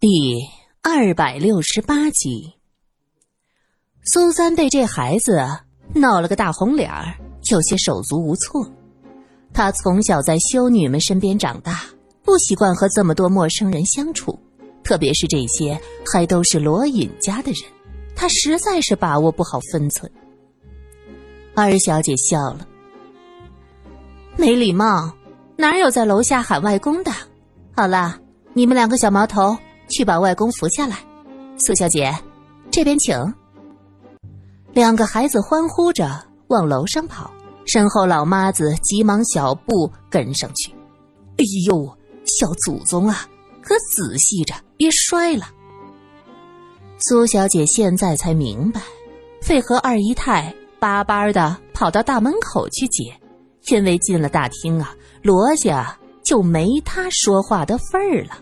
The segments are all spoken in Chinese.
第二百六十八集，苏三被这孩子闹了个大红脸儿，有些手足无措。他从小在修女们身边长大，不习惯和这么多陌生人相处，特别是这些还都是罗隐家的人，他实在是把握不好分寸。二小姐笑了，没礼貌，哪有在楼下喊外公的？好了，你们两个小毛头。去把外公扶下来，苏小姐，这边请。两个孩子欢呼着往楼上跑，身后老妈子急忙小步跟上去。哎呦，小祖宗啊，可仔细着，别摔了。苏小姐现在才明白，为何二姨太巴巴的跑到大门口去接，因为进了大厅啊，罗家就没她说话的份儿了。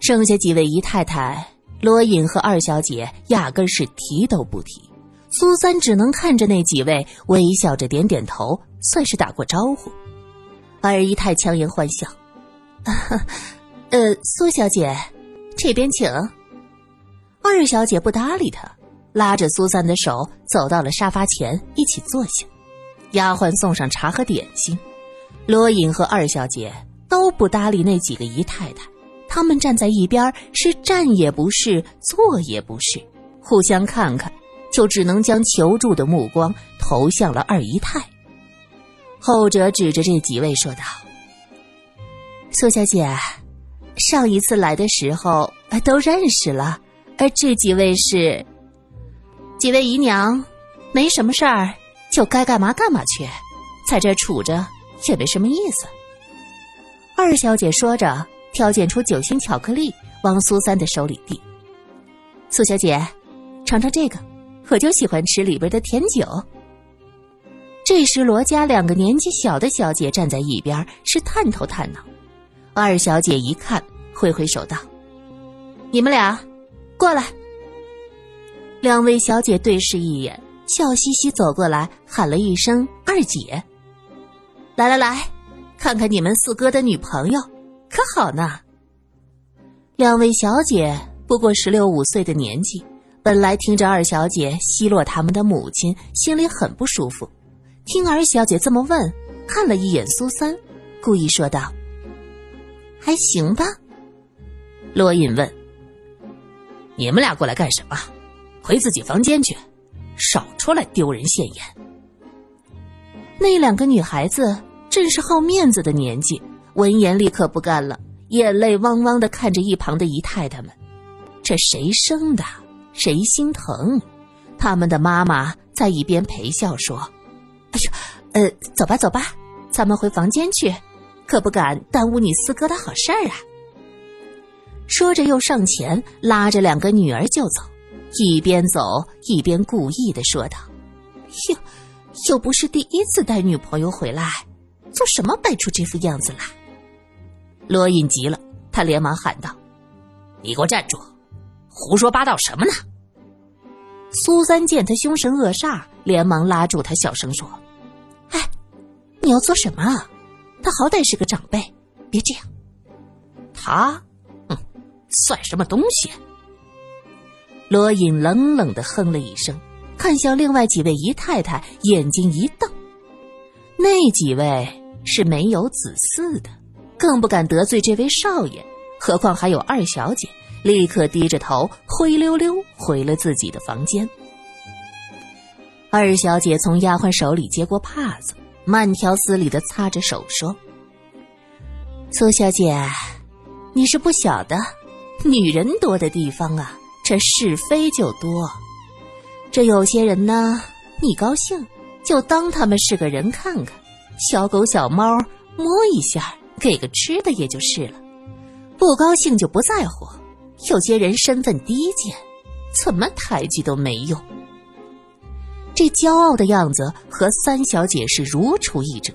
剩下几位姨太太，罗隐和二小姐压根是提都不提。苏三只能看着那几位微笑着点点头，算是打过招呼。二姨太强颜欢笑：“呃，苏小姐，这边请。”二小姐不搭理他，拉着苏三的手走到了沙发前，一起坐下。丫鬟送上茶和点心。罗隐和二小姐都不搭理那几个姨太太。他们站在一边，是站也不是，坐也不是，互相看看，就只能将求助的目光投向了二姨太。后者指着这几位说道：“苏小姐，上一次来的时候都认识了，而这几位是几位姨娘，没什么事儿，就该干嘛干嘛去，在这杵着也没什么意思。”二小姐说着。挑拣出酒心巧克力，往苏三的手里递。苏小姐，尝尝这个，我就喜欢吃里边的甜酒。这时，罗家两个年纪小的小姐站在一边，是探头探脑。二小姐一看，挥挥手道：“你们俩，过来。”两位小姐对视一眼，笑嘻嘻走过来，喊了一声“二姐”。来来来，看看你们四哥的女朋友。可好呢？两位小姐不过十六五岁的年纪，本来听着二小姐奚落他们的母亲，心里很不舒服。听二小姐这么问，看了一眼苏三，故意说道：“还行吧。”罗隐问：“你们俩过来干什么？回自己房间去，少出来丢人现眼。”那两个女孩子正是好面子的年纪。闻言立刻不干了，眼泪汪汪的看着一旁的姨太太们，这谁生的，谁心疼？他们的妈妈在一边陪笑说：“哎呦，呃，走吧走吧，咱们回房间去，可不敢耽误你四哥的好事儿啊。”说着又上前拉着两个女儿就走，一边走一边故意的说道：“哟，又不是第一次带女朋友回来，做什么摆出这副样子来？”罗隐急了，他连忙喊道：“你给我站住！胡说八道什么呢？”苏三见他凶神恶煞，连忙拉住他，小声说：“哎，你要做什么啊？他好歹是个长辈，别这样。”他，哼，算什么东西？罗隐冷冷的哼了一声，看向另外几位姨太太，眼睛一瞪。那几位是没有子嗣的。更不敢得罪这位少爷，何况还有二小姐，立刻低着头，灰溜溜回了自己的房间。二小姐从丫鬟手里接过帕子，慢条斯理的擦着手，说：“苏小姐，你是不晓得，女人多的地方啊，这是非就多。这有些人呢，你高兴就当他们是个人看看，小狗小猫摸一下。”给个吃的也就是了，不高兴就不在乎。有些人身份低贱，怎么抬举都没用。这骄傲的样子和三小姐是如出一辙。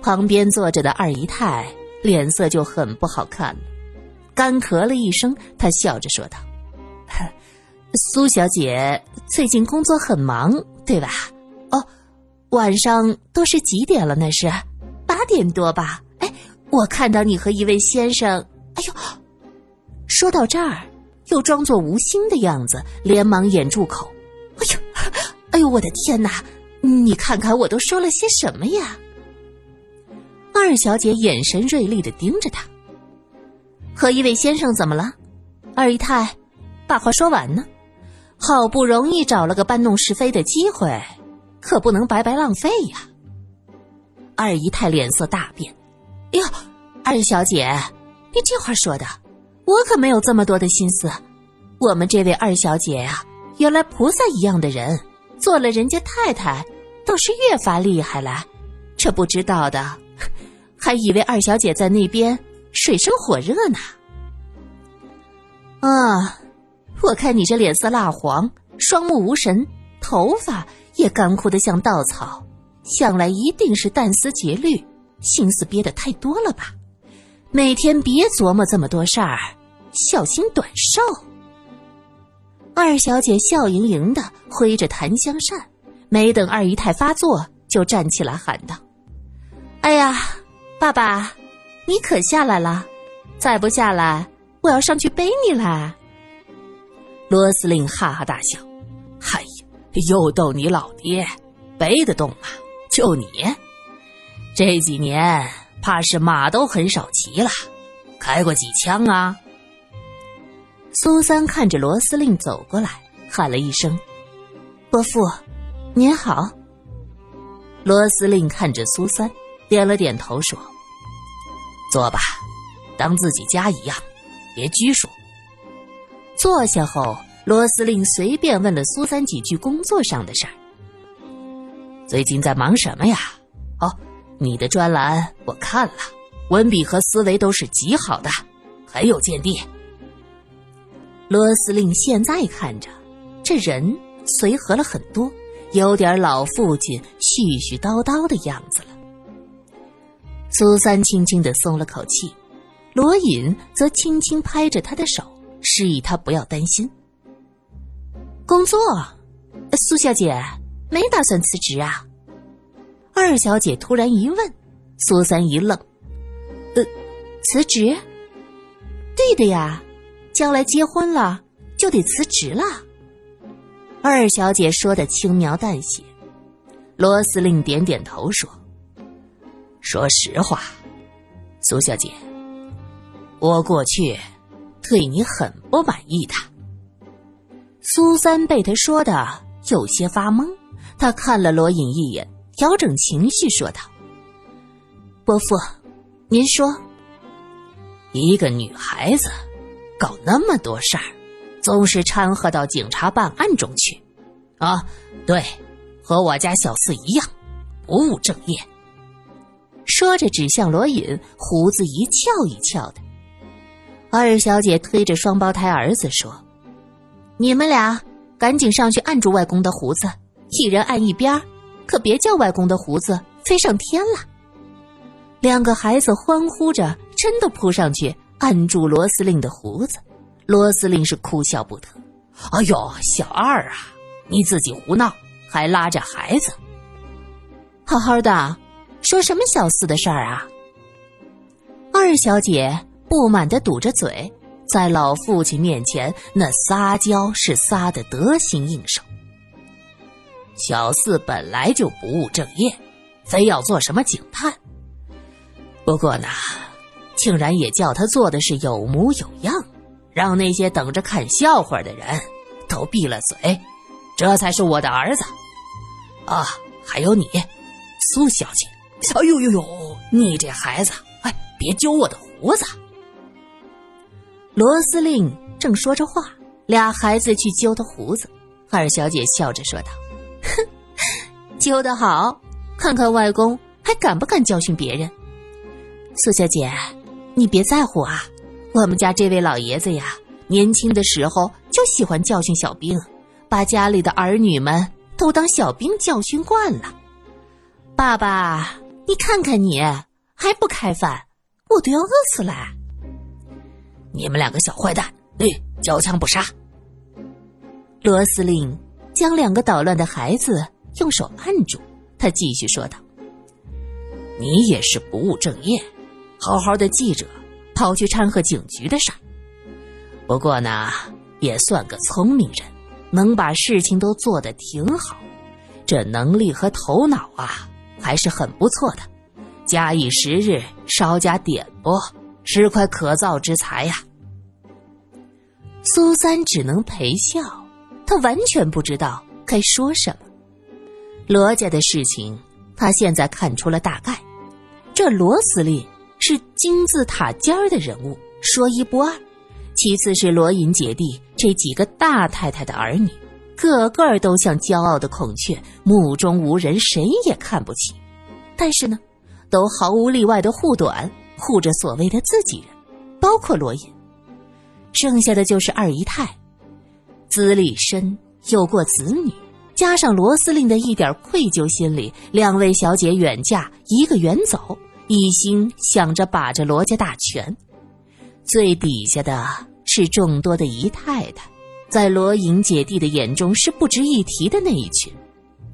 旁边坐着的二姨太脸色就很不好看了，干咳了一声，她笑着说道：“苏小姐最近工作很忙，对吧？哦，晚上都是几点了？那是八点多吧？”我看到你和一位先生，哎呦，说到这儿，又装作无心的样子，连忙掩住口。哎呦，哎呦，我的天哪！你看看我都说了些什么呀？二小姐眼神锐利的盯着他。和一位先生怎么了？二姨太，把话说完呢。好不容易找了个搬弄是非的机会，可不能白白浪费呀。二姨太脸色大变。哎呦，二小姐，你这话说的，我可没有这么多的心思。我们这位二小姐呀，原来菩萨一样的人，做了人家太太。倒是越发厉害了，这不知道的，还以为二小姐在那边水深火热呢。啊，我看你这脸色蜡黄，双目无神，头发也干枯的像稻草，想来一定是旦思节虑，心思憋得太多了吧？每天别琢磨这么多事儿，小心短寿。二小姐笑盈盈的挥着檀香扇。没等二姨太发作，就站起来喊道：“哎呀，爸爸，你可下来了！再不下来，我要上去背你了。”罗司令哈哈大笑：“哎呀，又逗你老爹，背得动吗？就你，这几年怕是马都很少骑了，开过几枪啊？”苏三看着罗司令走过来，喊了一声：“伯父。”您好，罗司令看着苏三，点了点头，说：“坐吧，当自己家一样，别拘束。”坐下后，罗司令随便问了苏三几句工作上的事儿：“最近在忙什么呀？你的专栏我看了，文笔和思维都是极好的，很有见地。”罗司令现在看着这人随和了很多。有点老父亲絮絮叨叨的样子了。苏三轻轻的松了口气，罗隐则轻轻拍着他的手，示意他不要担心。工作，苏小姐没打算辞职啊？二小姐突然一问，苏三一愣：“呃，辞职？对的呀，将来结婚了就得辞职了。”二小姐说的轻描淡写，罗司令点点头说：“说实话，苏小姐，我过去对你很不满意的。”苏三被他说的有些发懵，他看了罗隐一眼，调整情绪说道：“伯父，您说，一个女孩子搞那么多事儿。”总是掺和到警察办案中去，啊，对，和我家小四一样，不务正业。说着，指向罗隐，胡子一翘一翘的。二小姐推着双胞胎儿子说：“你们俩赶紧上去按住外公的胡子，一人按一边可别叫外公的胡子飞上天了。”两个孩子欢呼着，真的扑上去按住罗司令的胡子。罗司令是哭笑不得，哎呦，小二啊，你自己胡闹，还拉着孩子，好好的，说什么小四的事儿啊？二小姐不满的堵着嘴，在老父亲面前那撒娇是撒的得心应手。小四本来就不务正业，非要做什么警探。不过呢，竟然也叫他做的是有模有样。让那些等着看笑话的人都闭了嘴，这才是我的儿子啊！还有你，苏小姐。哎呦呦呦，你这孩子，哎，别揪我的胡子！罗司令正说着话，俩孩子去揪他胡子。二小姐笑着说道：“哼，揪得好，看看外公还敢不敢教训别人。”苏小姐，你别在乎啊。我们家这位老爷子呀，年轻的时候就喜欢教训小兵，把家里的儿女们都当小兵教训惯了。爸爸，你看看你还不开饭，我都要饿死了。你们两个小坏蛋，哎，交枪不杀。罗司令将两个捣乱的孩子用手按住，他继续说道：“你也是不务正业，好好的记者。”跑去掺和警局的事儿，不过呢，也算个聪明人，能把事情都做得挺好。这能力和头脑啊，还是很不错的。假以时日，稍加点拨，是块可造之材呀。苏三只能陪笑，他完全不知道该说什么。罗家的事情，他现在看出了大概。这罗司令是金字塔尖儿的人物，说一不二。其次是罗隐姐弟这几个大太太的儿女，个个都像骄傲的孔雀，目中无人，谁也看不起。但是呢，都毫无例外的护短，护着所谓的自己人，包括罗隐。剩下的就是二姨太，资历深，有过子女，加上罗司令的一点愧疚心理，两位小姐远嫁，一个远走，一心想着把着罗家大权。最底下的是众多的姨太太，在罗隐姐弟的眼中是不值一提的那一群，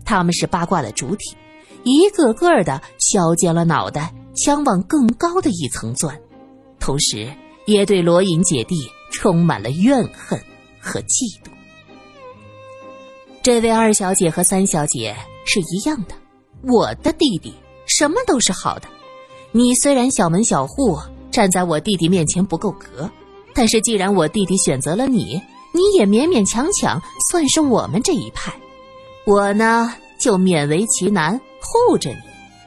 他们是八卦的主体，一个个的削尖了脑袋，想往更高的一层钻，同时也对罗隐姐弟。充满了怨恨和嫉妒。这位二小姐和三小姐是一样的。我的弟弟什么都是好的。你虽然小门小户，站在我弟弟面前不够格，但是既然我弟弟选择了你，你也勉勉强强算是我们这一派。我呢，就勉为其难护着你。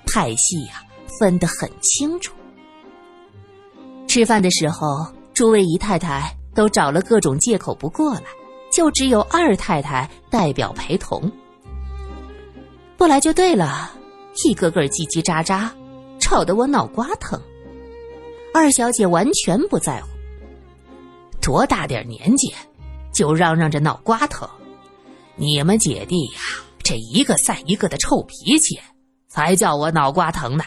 派系呀，分得很清楚。吃饭的时候。诸位姨太太都找了各种借口不过来，就只有二太太代表陪同。不来就对了，一个个叽叽喳喳，吵得我脑瓜疼。二小姐完全不在乎，多大点年纪，就嚷嚷着脑瓜疼。你们姐弟呀，这一个赛一个的臭脾气，才叫我脑瓜疼呢。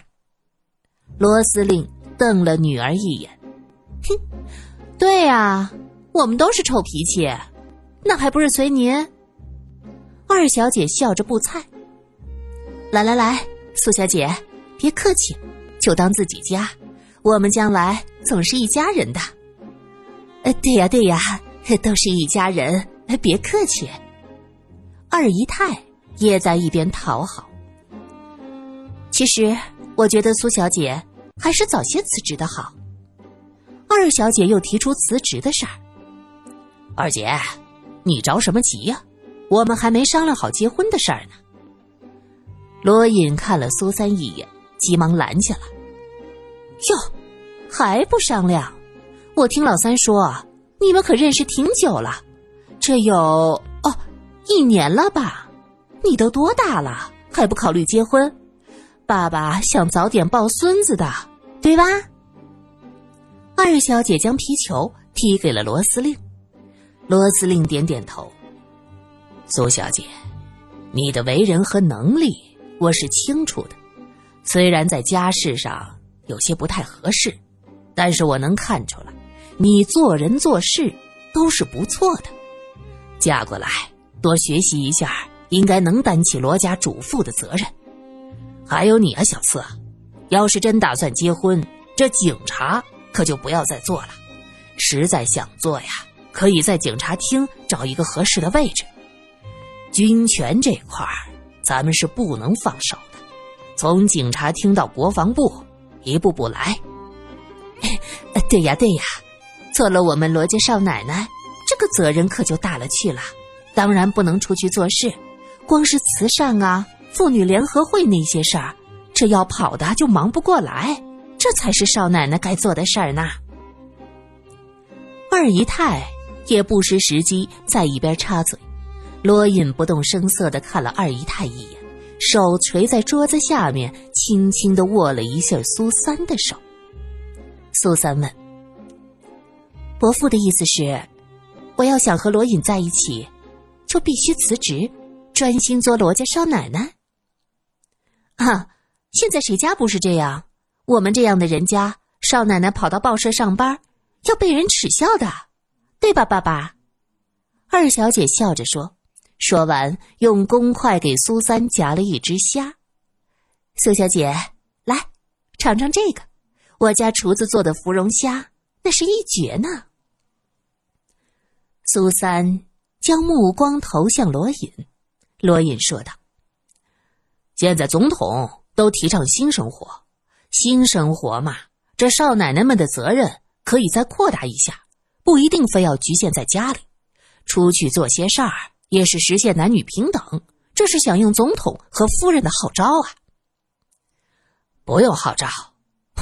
罗司令瞪了女儿一眼。哼，对呀，我们都是臭脾气，那还不是随您？二小姐笑着布菜。来来来，苏小姐，别客气，就当自己家，我们将来总是一家人的。呃，对呀对呀，都是一家人，别客气。二姨太也在一边讨好。其实，我觉得苏小姐还是早些辞职的好。二小姐又提出辞职的事儿。二姐，你着什么急呀？我们还没商量好结婚的事儿呢。罗隐看了苏三一眼，急忙拦下了。哟，还不商量？我听老三说，你们可认识挺久了，这有哦一年了吧？你都多大了，还不考虑结婚？爸爸想早点抱孙子的，对吧？二小姐将皮球踢给了罗司令，罗司令点点头。苏小姐，你的为人和能力我是清楚的，虽然在家事上有些不太合适，但是我能看出来，你做人做事都是不错的。嫁过来多学习一下，应该能担起罗家主妇的责任。还有你啊，小四，要是真打算结婚，这警察。可就不要再做了，实在想做呀，可以在警察厅找一个合适的位置。军权这块儿，咱们是不能放手的。从警察厅到国防部，一步步来。对 呀对呀，做了我们罗家少奶奶，这个责任可就大了去了。当然不能出去做事，光是慈善啊、妇女联合会那些事儿，这要跑的就忙不过来。这才是少奶奶该做的事儿呢。二姨太也不失时机在一边插嘴。罗隐不动声色的看了二姨太一眼，手垂在桌子下面，轻轻的握了一下苏三的手。苏三问：“伯父的意思是，我要想和罗隐在一起，就必须辞职，专心做罗家少奶奶？”啊，现在谁家不是这样？我们这样的人家，少奶奶跑到报社上班，要被人耻笑的，对吧，爸爸？二小姐笑着说。说完，用公筷给苏三夹了一只虾。苏小姐，来尝尝这个，我家厨子做的芙蓉虾，那是一绝呢。苏三将目光投向罗隐，罗隐说道：“现在总统都提倡新生活，新生活嘛，这少奶奶们的责任可以再扩大一下，不一定非要局限在家里，出去做些事儿也是实现男女平等。这是响应总统和夫人的号召啊！不用号召，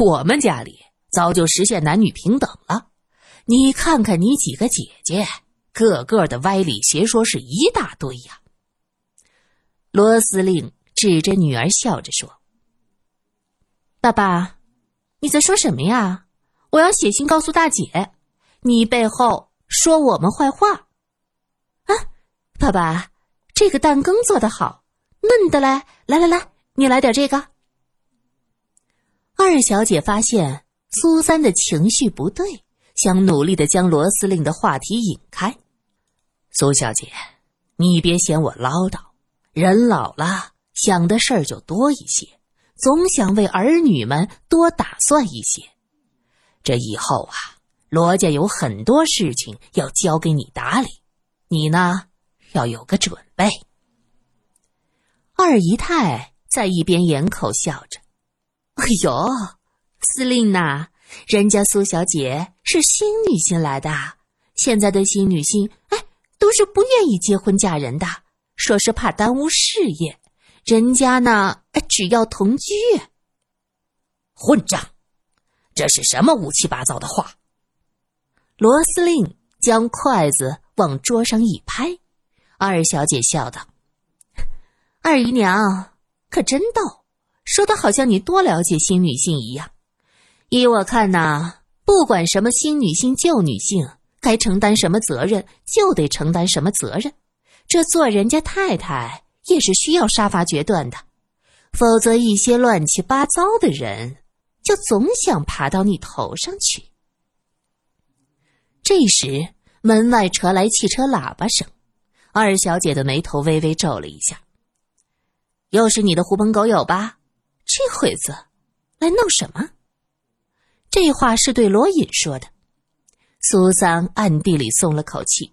我们家里早就实现男女平等了。你看看你几个姐姐。”个个的歪理邪说是一大堆呀。罗司令指着女儿笑着说：“爸爸，你在说什么呀？我要写信告诉大姐，你背后说我们坏话。”啊，爸爸，这个蛋羹做的好，嫩的嘞！来来来，你来点这个。二小姐发现苏三的情绪不对，想努力的将罗司令的话题引开。苏小姐，你别嫌我唠叨。人老了，想的事儿就多一些，总想为儿女们多打算一些。这以后啊，罗家有很多事情要交给你打理，你呢要有个准备。二姨太在一边掩口笑着：“哎呦，司令呐，人家苏小姐是新女性来的，现在的新女性，哎。”都是不愿意结婚嫁人的，说是怕耽误事业。人家呢，只要同居。混账！这是什么乌七八糟的话？罗司令将筷子往桌上一拍，二小姐笑道：“二姨娘可真逗，说的好像你多了解新女性一样。依我看呐，不管什么新女性、旧女性。”该承担什么责任就得承担什么责任，这做人家太太也是需要杀伐决断的，否则一些乱七八糟的人就总想爬到你头上去。这时门外传来汽车喇叭声，二小姐的眉头微微皱了一下。又是你的狐朋狗友吧？这会子来闹什么？这话是对罗隐说的。苏三暗地里松了口气，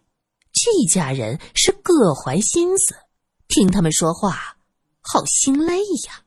这家人是各怀心思，听他们说话好心累呀。